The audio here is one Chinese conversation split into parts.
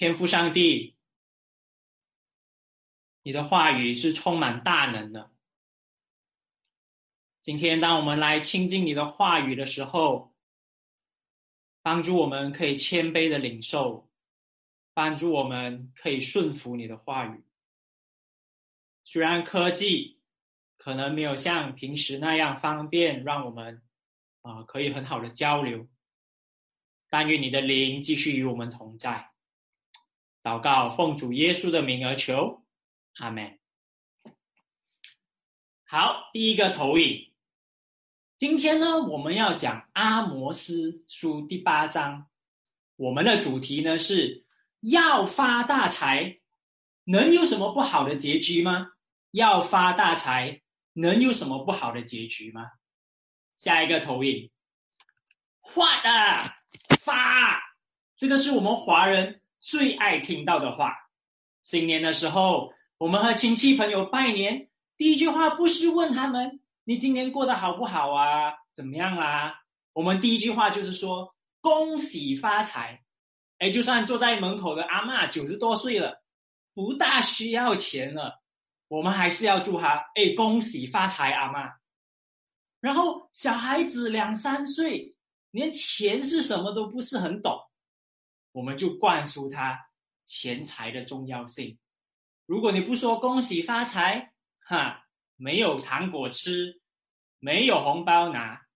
天父上帝，你的话语是充满大能的。今天，当我们来亲近你的话语的时候，帮助我们可以谦卑的领受，帮助我们可以顺服你的话语。虽然科技可能没有像平时那样方便，让我们啊可以很好的交流，但愿你的灵继续与我们同在。祷告，奉主耶稣的名而求，阿门。好，第一个投影。今天呢，我们要讲阿摩斯书第八章。我们的主题呢是要发大财，能有什么不好的结局吗？要发大财，能有什么不好的结局吗？下一个投影，发的发，这个是我们华人。最爱听到的话，新年的时候，我们和亲戚朋友拜年，第一句话不是问他们你今年过得好不好啊，怎么样啦？我们第一句话就是说恭喜发财。哎，就算坐在门口的阿妈九十多岁了，不大需要钱了，我们还是要祝他哎恭喜发财，阿妈。然后小孩子两三岁，连钱是什么都不是很懂。我们就灌输他钱财的重要性。如果你不说恭喜发财，哈，没有糖果吃，没有红包拿。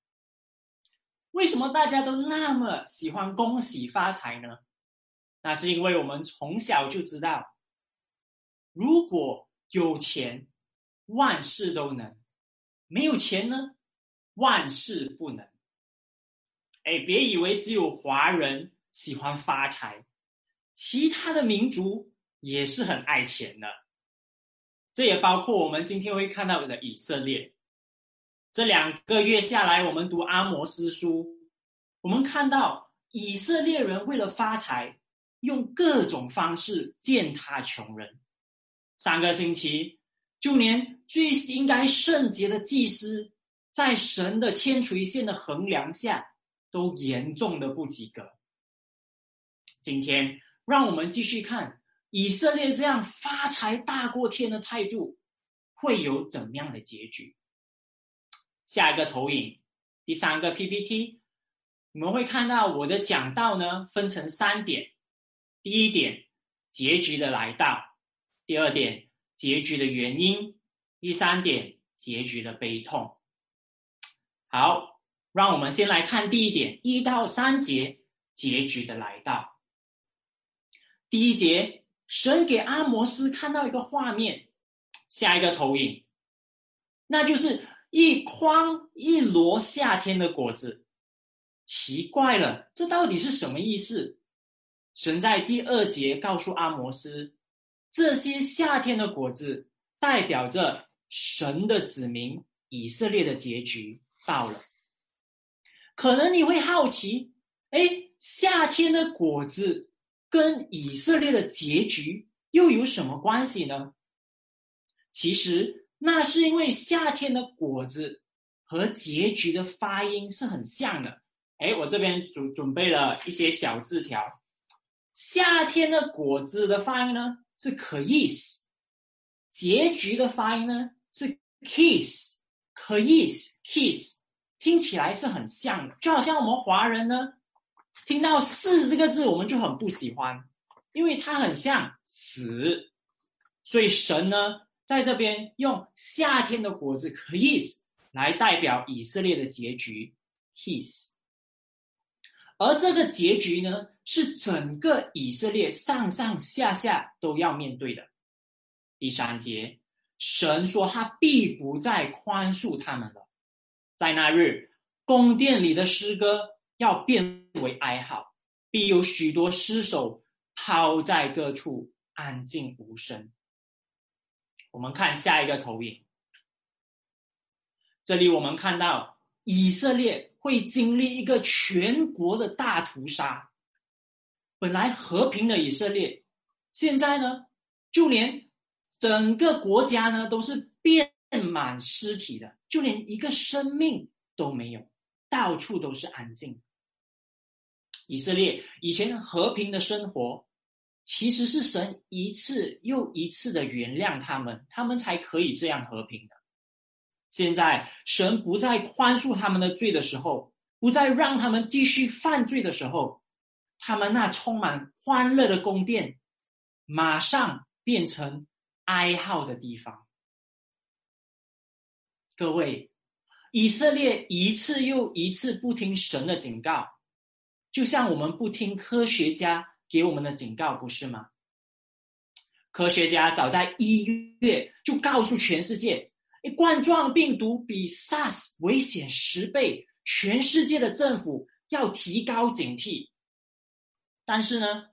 为什么大家都那么喜欢恭喜发财呢？那是因为我们从小就知道，如果有钱，万事都能；没有钱呢，万事不能。哎，别以为只有华人。喜欢发财，其他的民族也是很爱钱的。这也包括我们今天会看到的以色列。这两个月下来，我们读阿摩斯书，我们看到以色列人为了发财，用各种方式践踏穷人。上个星期，就连最应该圣洁的祭司，在神的千锤线的衡量下，都严重的不及格。今天，让我们继续看以色列这样发财大过天的态度会有怎样的结局。下一个投影，第三个 PPT，你们会看到我的讲道呢分成三点：第一点，结局的来到；第二点，结局的原因；第三点，结局的悲痛。好，让我们先来看第一点，一到三节结局的来到。第一节，神给阿摩斯看到一个画面，下一个投影，那就是一筐一箩夏天的果子。奇怪了，这到底是什么意思？神在第二节告诉阿摩斯，这些夏天的果子代表着神的子民以色列的结局到了。可能你会好奇，哎，夏天的果子。跟以色列的结局又有什么关系呢？其实那是因为夏天的果子和结局的发音是很像的。哎，我这边准准备了一些小字条。夏天的果子的发音呢是 kiss，结局的发音呢是 kiss，kiss kiss，听起来是很像的，就好像我们华人呢。听到“死”这个字，我们就很不喜欢，因为它很像死。所以神呢，在这边用夏天的果子 “kiss” 来代表以色列的结局 “kiss”，而这个结局呢，是整个以色列上上下下都要面对的。第三节，神说他必不再宽恕他们了，在那日，宫殿里的诗歌。要变为哀嚎，必有许多尸首抛在各处，安静无声。我们看下一个投影，这里我们看到以色列会经历一个全国的大屠杀。本来和平的以色列，现在呢，就连整个国家呢都是遍满尸体的，就连一个生命都没有。到处都是安静。以色列以前和平的生活，其实是神一次又一次的原谅他们，他们才可以这样和平的。现在神不再宽恕他们的罪的时候，不再让他们继续犯罪的时候，他们那充满欢乐的宫殿，马上变成哀号的地方。各位，以色列一次又一次不听神的警告，就像我们不听科学家。给我们的警告不是吗？科学家早在一月就告诉全世界，冠状病毒比 SARS 危险十倍，全世界的政府要提高警惕。但是呢，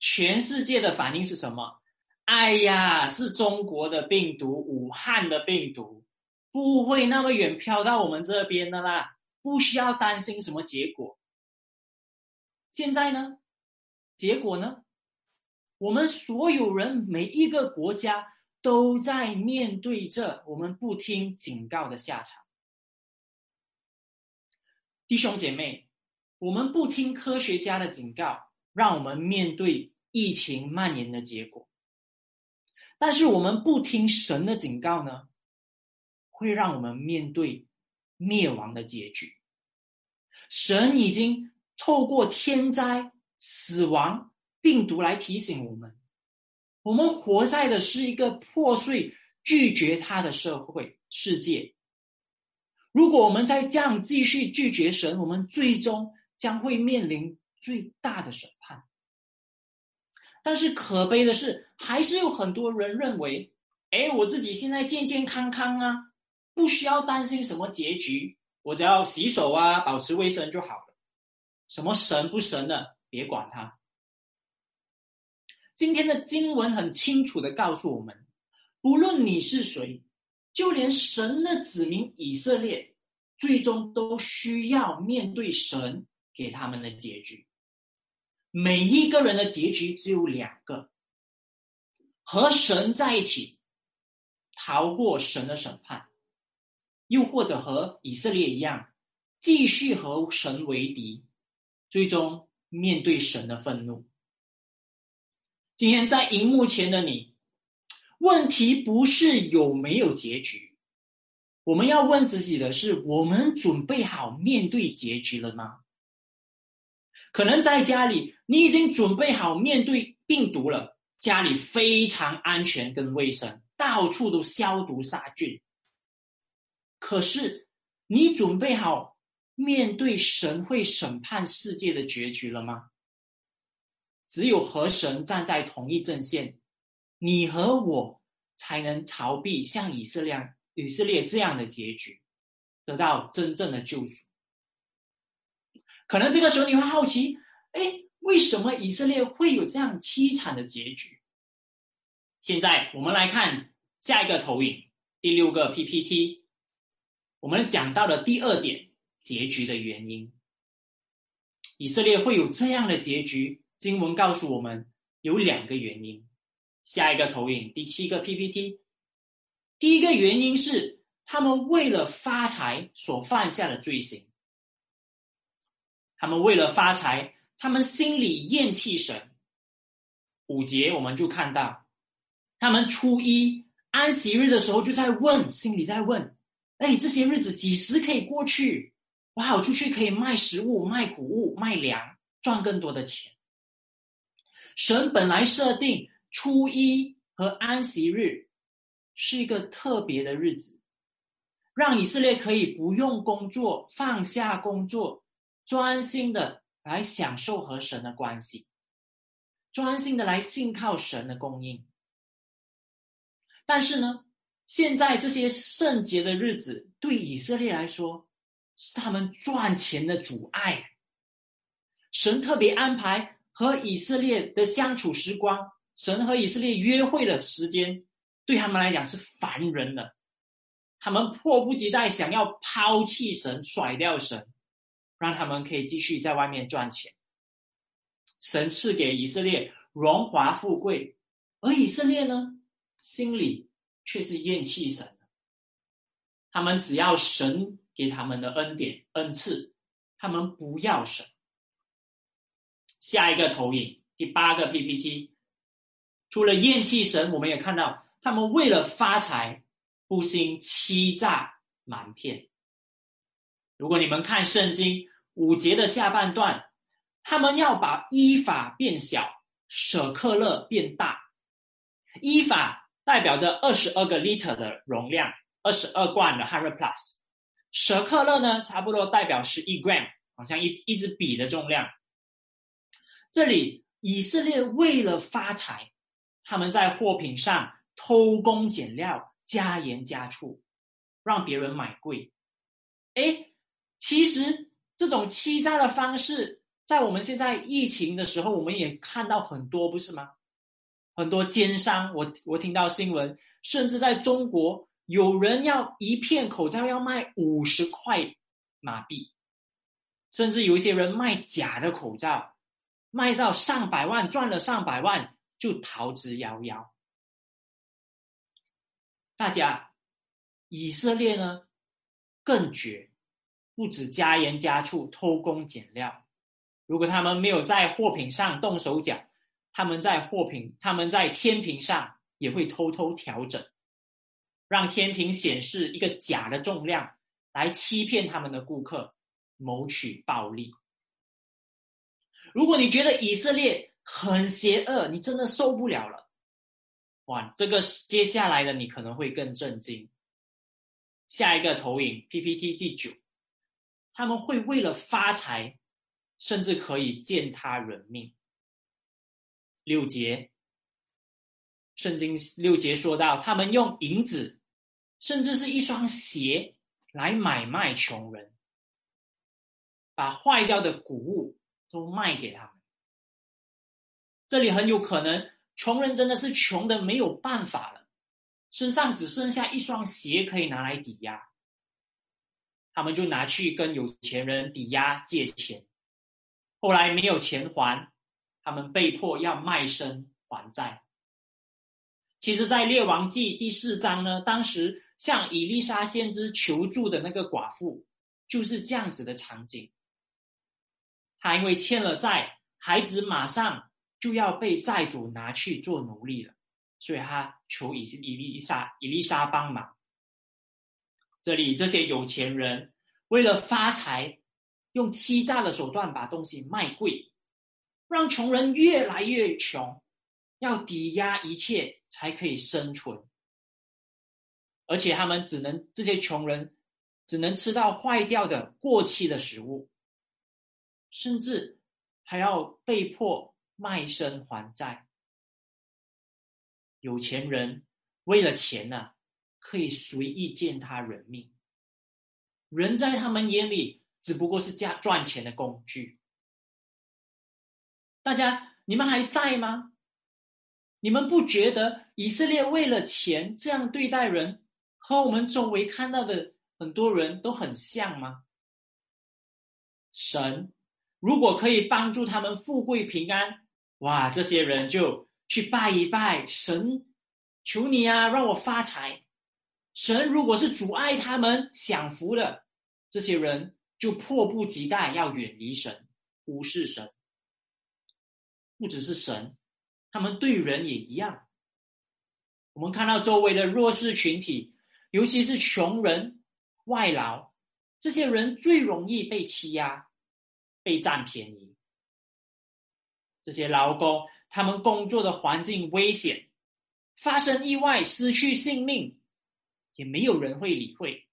全世界的反应是什么？哎呀，是中国的病毒，武汉的病毒，不会那么远飘到我们这边的啦，不需要担心什么结果。现在呢？结果呢？我们所有人，每一个国家都在面对着我们不听警告的下场。弟兄姐妹，我们不听科学家的警告，让我们面对疫情蔓延的结果；但是我们不听神的警告呢，会让我们面对灭亡的结局。神已经透过天灾。死亡病毒来提醒我们，我们活在的是一个破碎、拒绝他的社会世界。如果我们再这样继续拒绝神，我们最终将会面临最大的审判。但是可悲的是，还是有很多人认为：“哎，我自己现在健健康康啊，不需要担心什么结局，我只要洗手啊，保持卫生就好。什么神不神的？”别管他。今天的经文很清楚的告诉我们，不论你是谁，就连神的子民以色列，最终都需要面对神给他们的结局。每一个人的结局只有两个：和神在一起，逃过神的审判；又或者和以色列一样，继续和神为敌，最终。面对神的愤怒，今天在荧幕前的你，问题不是有没有结局，我们要问自己的是：我们准备好面对结局了吗？可能在家里，你已经准备好面对病毒了，家里非常安全跟卫生，到处都消毒杀菌。可是，你准备好？面对神会审判世界的结局了吗？只有和神站在同一阵线，你和我才能逃避像以色列以色列这样的结局，得到真正的救赎。可能这个时候你会好奇：哎，为什么以色列会有这样凄惨的结局？现在我们来看下一个投影，第六个 PPT，我们讲到的第二点。结局的原因，以色列会有这样的结局。经文告诉我们有两个原因。下一个投影，第七个 PPT。第一个原因是他们为了发财所犯下的罪行。他们为了发财，他们心里厌弃神。五节我们就看到，他们初一安息日的时候就在问，心里在问：哎，这些日子几时可以过去？我好出去可以卖食物、卖谷物、卖粮，赚更多的钱。神本来设定初一和安息日是一个特别的日子，让以色列可以不用工作，放下工作，专心的来享受和神的关系，专心的来信靠神的供应。但是呢，现在这些圣洁的日子对以色列来说，是他们赚钱的阻碍。神特别安排和以色列的相处时光，神和以色列约会的时间，对他们来讲是烦人的。他们迫不及待想要抛弃神，甩掉神，让他们可以继续在外面赚钱。神赐给以色列荣华富贵，而以色列呢，心里却是厌弃神。他们只要神。给他们的恩典恩赐，他们不要神。下一个投影，第八个 PPT，除了厌弃神，我们也看到他们为了发财，不惜欺诈瞒骗。如果你们看圣经五节的下半段，他们要把依法变小，舍克勒变大。依法代表着二十二个 liter 的容量，二十二罐的 hundred plus。舍克勒呢，差不多代表十一 gram，好像一一支笔的重量。这里以色列为了发财，他们在货品上偷工减料、加盐加醋，让别人买贵。哎，其实这种欺诈的方式，在我们现在疫情的时候，我们也看到很多，不是吗？很多奸商，我我听到新闻，甚至在中国。有人要一片口罩要卖五十块马币，甚至有一些人卖假的口罩，卖到上百万，赚了上百万就逃之夭夭。大家，以色列呢更绝，不止加盐加醋、偷工减料。如果他们没有在货品上动手脚，他们在货品、他们在天平上也会偷偷调整。让天平显示一个假的重量，来欺骗他们的顾客，谋取暴利。如果你觉得以色列很邪恶，你真的受不了了，哇！这个接下来的你可能会更震惊。下一个投影 PPT 第九，他们会为了发财，甚至可以践踏人命。六节，圣经六节说到，他们用银子。甚至是一双鞋来买卖穷人，把坏掉的谷物都卖给他们。这里很有可能，穷人真的是穷的没有办法了，身上只剩下一双鞋可以拿来抵押，他们就拿去跟有钱人抵押借钱，后来没有钱还，他们被迫要卖身还债。其实，在列王记第四章呢，当时。向伊丽莎先知求助的那个寡妇，就是这样子的场景。她因为欠了债，孩子马上就要被债主拿去做奴隶了，所以她求伊伊丽莎伊丽莎帮忙。这里这些有钱人为了发财，用欺诈的手段把东西卖贵，让穷人越来越穷，要抵押一切才可以生存。而且他们只能这些穷人只能吃到坏掉的过期的食物，甚至还要被迫卖身还债。有钱人为了钱呢，可以随意践踏人命。人在他们眼里只不过是价赚钱的工具。大家，你们还在吗？你们不觉得以色列为了钱这样对待人？和我们周围看到的很多人都很像吗？神如果可以帮助他们富贵平安，哇，这些人就去拜一拜神，求你啊，让我发财。神如果是阻碍他们享福的，这些人就迫不及待要远离神，忽视神。不只是神，他们对人也一样。我们看到周围的弱势群体。尤其是穷人、外劳，这些人最容易被欺压、被占便宜。这些劳工，他们工作的环境危险，发生意外失去性命，也没有人会理会。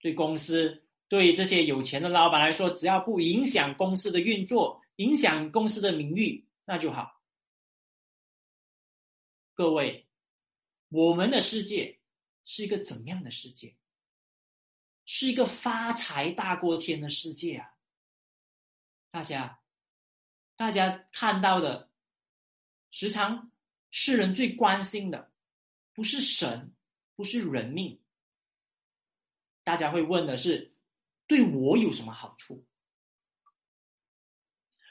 对公司、对这些有钱的老板来说，只要不影响公司的运作、影响公司的名誉，那就好。各位，我们的世界。是一个怎样的世界？是一个发财大过天的世界啊！大家，大家看到的，时常世人最关心的，不是神，不是人命，大家会问的是，对我有什么好处？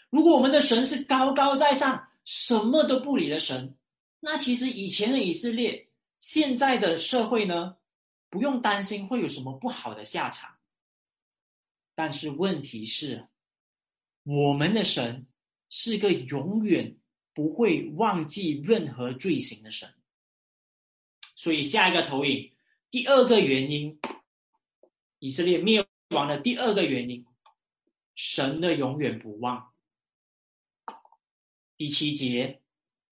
如果我们的神是高高在上、什么都不理的神，那其实以前的以色列。现在的社会呢，不用担心会有什么不好的下场。但是问题是，我们的神是个永远不会忘记任何罪行的神。所以下一个投影，第二个原因，以色列灭亡的第二个原因，神的永远不忘。第七节，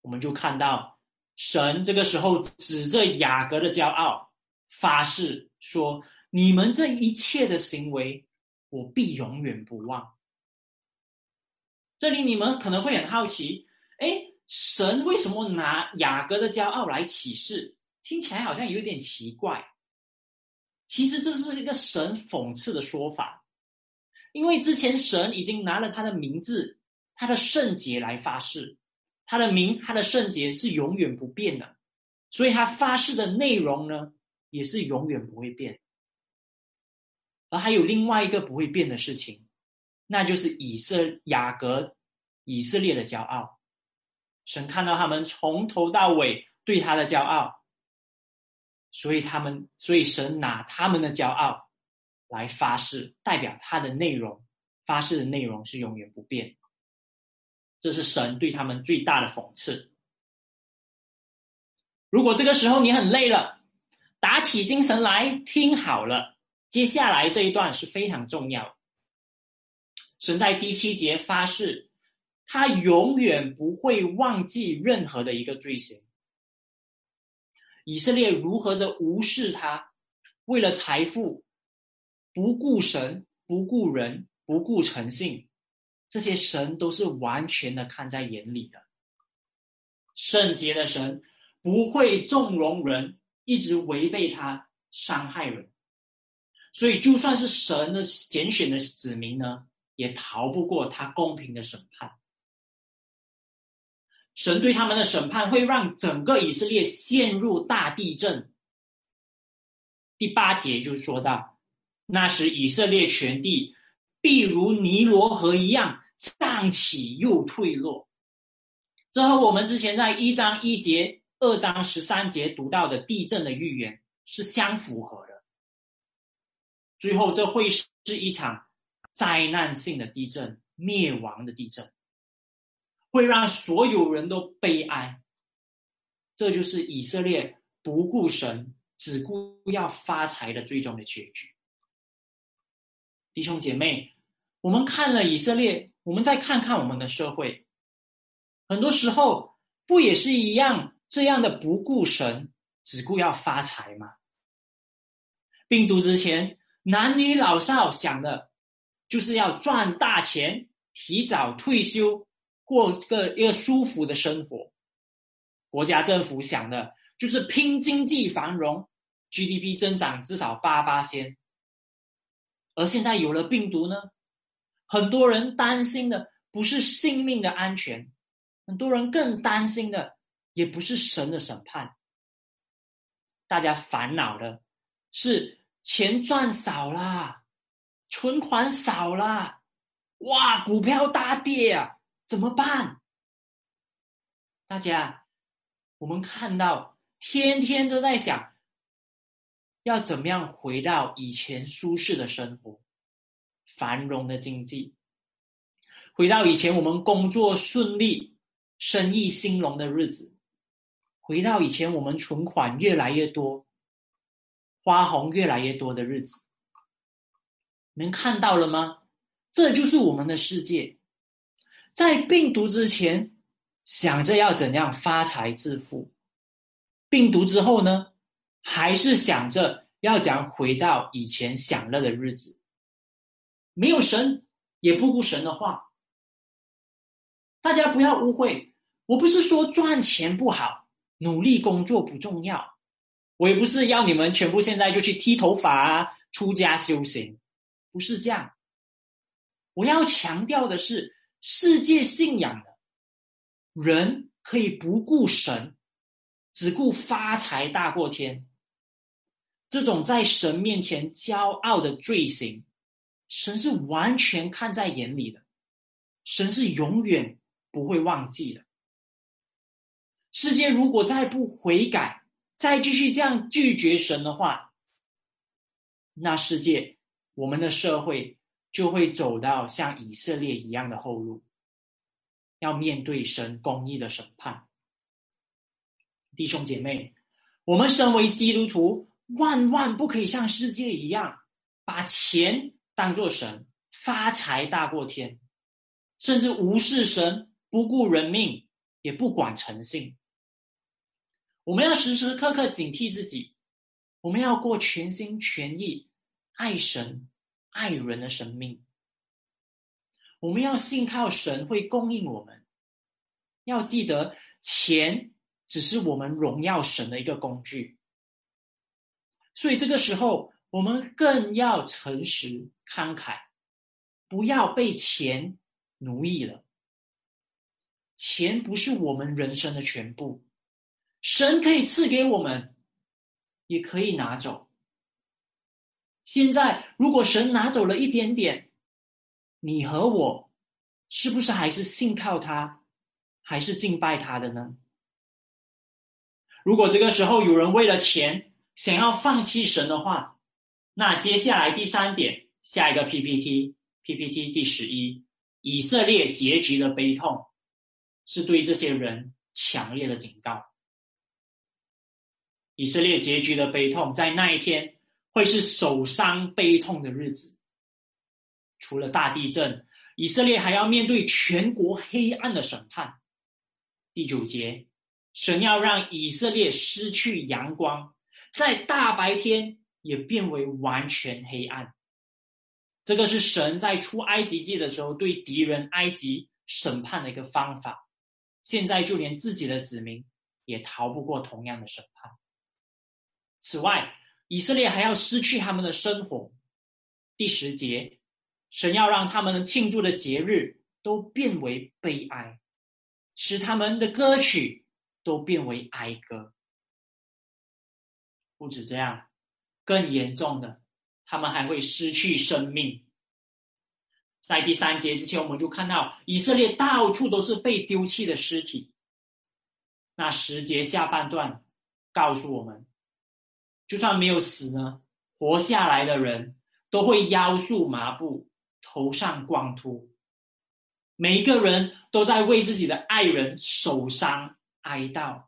我们就看到神这个时候指着雅各的骄傲发誓说：“你们这一切的行为，我必永远不忘。”这里你们可能会很好奇，哎，神为什么拿雅各的骄傲来启示？听起来好像有点奇怪。其实这是一个神讽刺的说法，因为之前神已经拿了他的名字。他的圣洁来发誓，他的名，他的圣洁是永远不变的，所以他发誓的内容呢，也是永远不会变。而还有另外一个不会变的事情，那就是以色雅各以色列的骄傲。神看到他们从头到尾对他的骄傲，所以他们，所以神拿他们的骄傲来发誓，代表他的内容，发誓的内容是永远不变。这是神对他们最大的讽刺。如果这个时候你很累了，打起精神来听好了，接下来这一段是非常重要。神在第七节发誓，他永远不会忘记任何的一个罪行。以色列如何的无视他，为了财富，不顾神，不顾人，不顾诚信。这些神都是完全的看在眼里的，圣洁的神不会纵容人一直违背他、伤害人，所以就算是神的拣选的子民呢，也逃不过他公平的审判。神对他们的审判会让整个以色列陷入大地震。第八节就说到，那时以色列全地。必如尼罗河一样上起又退落，这和我们之前在一章一节、二章十三节读到的地震的预言是相符合的。最后，这会是一场灾难性的地震、灭亡的地震，会让所有人都悲哀。这就是以色列不顾神、只顾要发财的最终的结局。弟兄姐妹，我们看了以色列，我们再看看我们的社会，很多时候不也是一样这样的不顾神，只顾要发财吗？病毒之前，男女老少想的，就是要赚大钱，提早退休，过个一个舒服的生活。国家政府想的，就是拼经济繁荣，GDP 增长至少八八先。而现在有了病毒呢，很多人担心的不是性命的安全，很多人更担心的也不是神的审判。大家烦恼的是钱赚少啦，存款少啦，哇，股票大跌啊，怎么办？大家，我们看到天天都在想。要怎么样回到以前舒适的生活、繁荣的经济？回到以前我们工作顺利、生意兴隆的日子？回到以前我们存款越来越多、花红越来越多的日子？你们看到了吗？这就是我们的世界。在病毒之前，想着要怎样发财致富；病毒之后呢？还是想着要讲回到以前享乐的日子，没有神也不顾神的话。大家不要误会，我不是说赚钱不好，努力工作不重要，我也不是要你们全部现在就去剃头发啊，出家修行，不是这样。我要强调的是，世界信仰的人可以不顾神，只顾发财大过天。这种在神面前骄傲的罪行，神是完全看在眼里的，神是永远不会忘记的。世界如果再不悔改，再继续这样拒绝神的话，那世界我们的社会就会走到像以色列一样的后路。要面对神公义的审判。弟兄姐妹，我们身为基督徒，万万不可以像世界一样，把钱当作神，发财大过天，甚至无视神，不顾人命，也不管诚信。我们要时时刻刻警惕自己，我们要过全心全意爱神、爱人的生命。我们要信靠神会供应我们，要记得钱。只是我们荣耀神的一个工具，所以这个时候我们更要诚实慷慨，不要被钱奴役了。钱不是我们人生的全部，神可以赐给我们，也可以拿走。现在如果神拿走了一点点，你和我是不是还是信靠他，还是敬拜他的呢？如果这个时候有人为了钱想要放弃神的话，那接下来第三点，下一个 PPT，PPT 第十一，以色列结局的悲痛，是对这些人强烈的警告。以色列结局的悲痛，在那一天会是受伤悲痛的日子。除了大地震，以色列还要面对全国黑暗的审判。第九节。神要让以色列失去阳光，在大白天也变为完全黑暗。这个是神在出埃及记的时候对敌人埃及审判的一个方法。现在就连自己的子民也逃不过同样的审判。此外，以色列还要失去他们的生活。第十节，神要让他们庆祝的节日都变为悲哀，使他们的歌曲。都变为哀歌。不止这样，更严重的，他们还会失去生命。在第三节之前，我们就看到以色列到处都是被丢弃的尸体。那十节下半段告诉我们，就算没有死呢，活下来的人都会腰束麻布，头上光秃，每一个人都在为自己的爱人受伤。哀悼，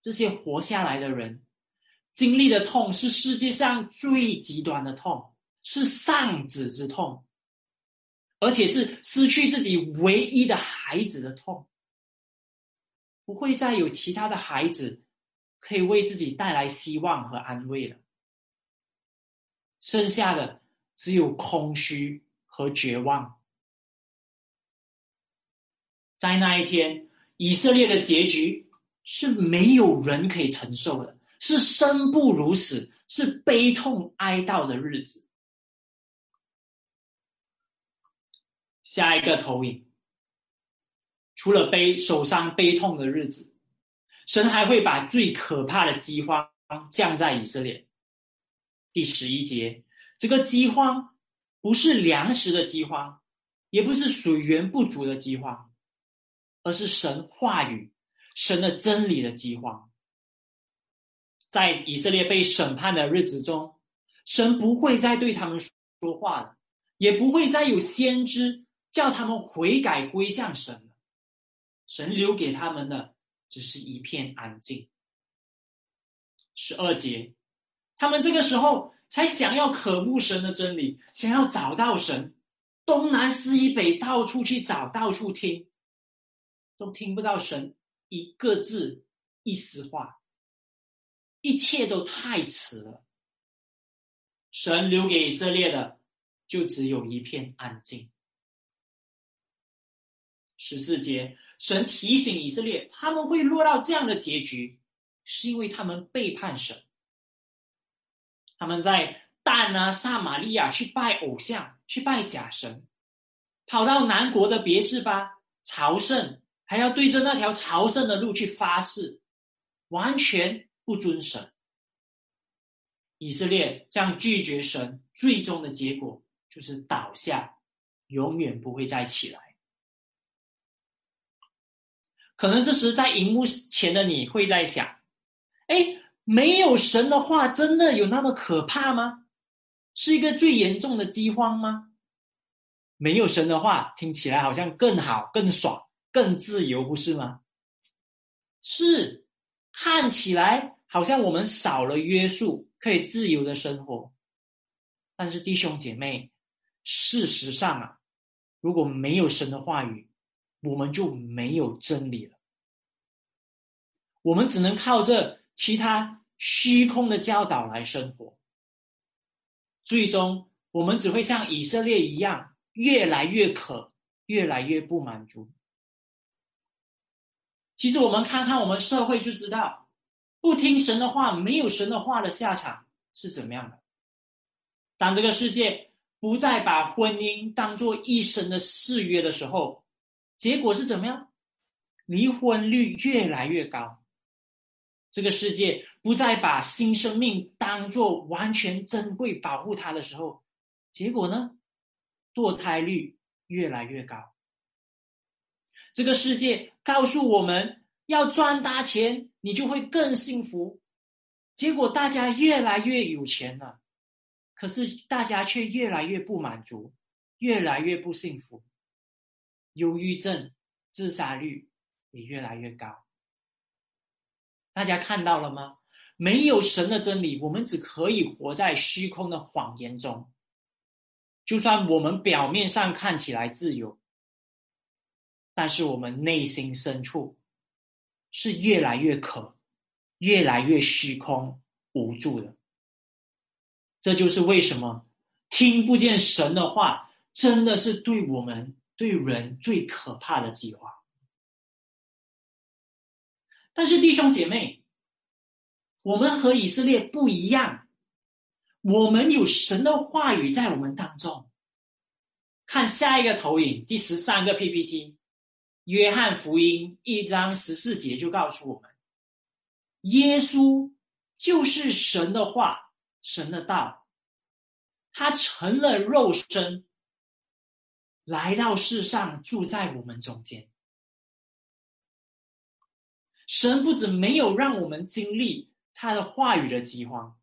这些活下来的人经历的痛是世界上最极端的痛，是丧子之痛，而且是失去自己唯一的孩子的痛。不会再有其他的孩子可以为自己带来希望和安慰了，剩下的只有空虚和绝望。在那一天，以色列的结局是没有人可以承受的，是生不如死，是悲痛哀悼的日子。下一个投影，除了悲、受伤、悲痛的日子，神还会把最可怕的饥荒降在以色列。第十一节，这个饥荒不是粮食的饥荒，也不是水源不足的饥荒。而是神话语、神的真理的饥荒，在以色列被审判的日子中，神不会再对他们说话了，也不会再有先知叫他们悔改归向神了。神留给他们的只是一片安静。十二节，他们这个时候才想要渴慕神的真理，想要找到神，东南西北到处去找，到处听。都听不到神一个字一丝话，一切都太迟了。神留给以色列的就只有一片安静。十四节，神提醒以色列，他们会落到这样的结局，是因为他们背叛神。他们在但啊、撒玛利亚去拜偶像，去拜假神，跑到南国的别是巴朝圣。还要对着那条朝圣的路去发誓，完全不遵神。以色列这样拒绝神，最终的结果就是倒下，永远不会再起来。可能这时在荧幕前的你会在想：哎，没有神的话，真的有那么可怕吗？是一个最严重的饥荒吗？没有神的话，听起来好像更好、更爽、更自由，不是吗？是，看起来好像我们少了约束，可以自由的生活。但是弟兄姐妹，事实上啊，如果没有神的话语，我们就没有真理了。我们只能靠着其他虚空的教导来生活，最终我们只会像以色列一样，越来越渴，越来越不满足。其实我们看看我们社会就知道，不听神的话，没有神的话的下场是怎么样的。当这个世界不再把婚姻当做一生的誓约的时候，结果是怎么样？离婚率越来越高。这个世界不再把新生命当做完全珍贵、保护它的时候，结果呢？堕胎率越来越高。这个世界告诉我们要赚大钱，你就会更幸福。结果大家越来越有钱了，可是大家却越来越不满足，越来越不幸福。忧郁症、自杀率也越来越高。大家看到了吗？没有神的真理，我们只可以活在虚空的谎言中。就算我们表面上看起来自由，但是我们内心深处是越来越渴，越来越虚空无助的。这就是为什么听不见神的话，真的是对我们对人最可怕的计划。但是弟兄姐妹，我们和以色列不一样，我们有神的话语在我们当中。看下一个投影，第十三个 PPT，约翰福音一章十四节就告诉我们，耶稣就是神的话，神的道，他成了肉身，来到世上住在我们中间。神不止没有让我们经历他的话语的饥荒，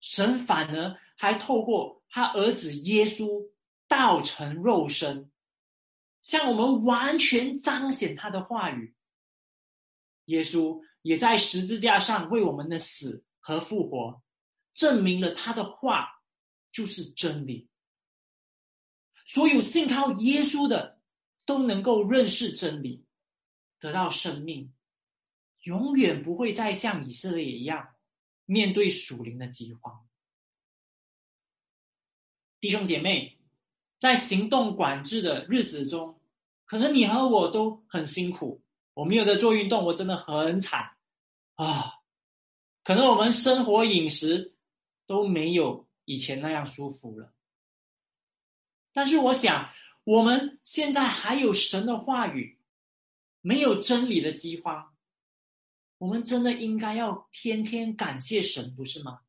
神反而还透过他儿子耶稣道成肉身，向我们完全彰显他的话语。耶稣也在十字架上为我们的死和复活，证明了他的话就是真理。所有信靠耶稣的都能够认识真理，得到生命。永远不会再像以色列一样面对属灵的饥荒。弟兄姐妹，在行动管制的日子中，可能你和我都很辛苦。我没有在做运动，我真的很惨啊！可能我们生活饮食都没有以前那样舒服了。但是我想，我们现在还有神的话语，没有真理的饥荒。我们真的应该要天天感谢神，不是吗？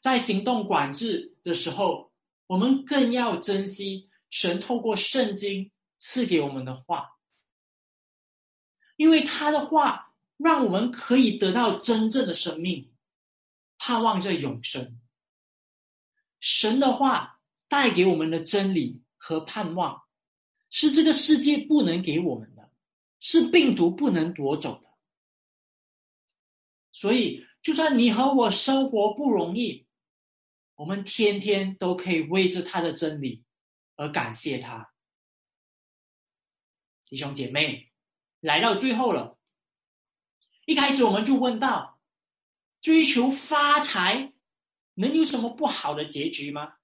在行动管制的时候，我们更要珍惜神透过圣经赐给我们的话，因为他的话让我们可以得到真正的生命，盼望着永生。神的话带给我们的真理和盼望，是这个世界不能给我们的，是病毒不能夺走的。所以，就算你和我生活不容易，我们天天都可以为着他的真理而感谢他。弟兄姐妹，来到最后了，一开始我们就问到：追求发财能有什么不好的结局吗？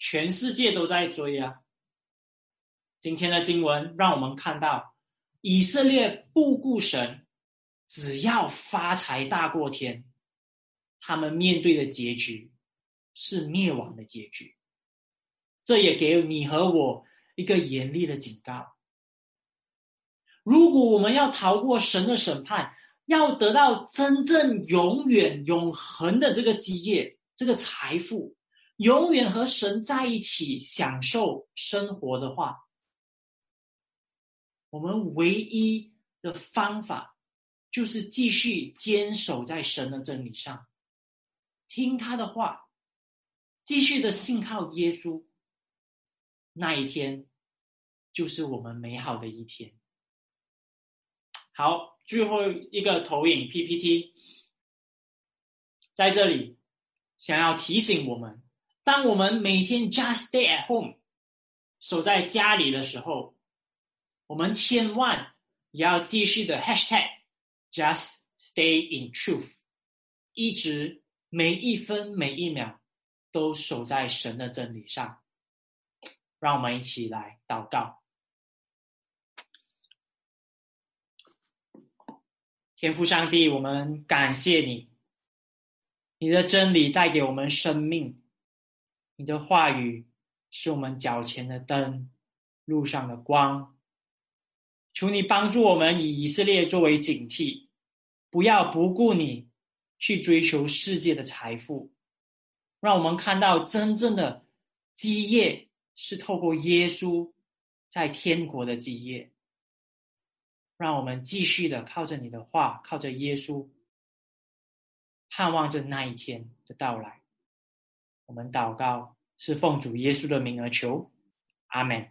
全世界都在追啊！今天的经文让我们看到，以色列不顾神。只要发财大过天，他们面对的结局是灭亡的结局。这也给你和我一个严厉的警告：如果我们要逃过神的审判，要得到真正永远永恒的这个基业、这个财富，永远和神在一起享受生活的话，我们唯一的方法。就是继续坚守在神的真理上，听他的话，继续的信靠耶稣，那一天就是我们美好的一天。好，最后一个投影 PPT，在这里想要提醒我们：当我们每天 just stay at home，守在家里的时候，我们千万也要继续的 hashtag just stay in truth，一直每一分每一秒都守在神的真理上。让我们一起来祷告。天父上帝，我们感谢你，你的真理带给我们生命，你的话语是我们脚前的灯，路上的光。求你帮助我们以以色列作为警惕，不要不顾你去追求世界的财富，让我们看到真正的基业。是透过耶稣在天国的基业，让我们继续的靠着你的话，靠着耶稣，盼望着那一天的到来。我们祷告，是奉主耶稣的名而求，阿门。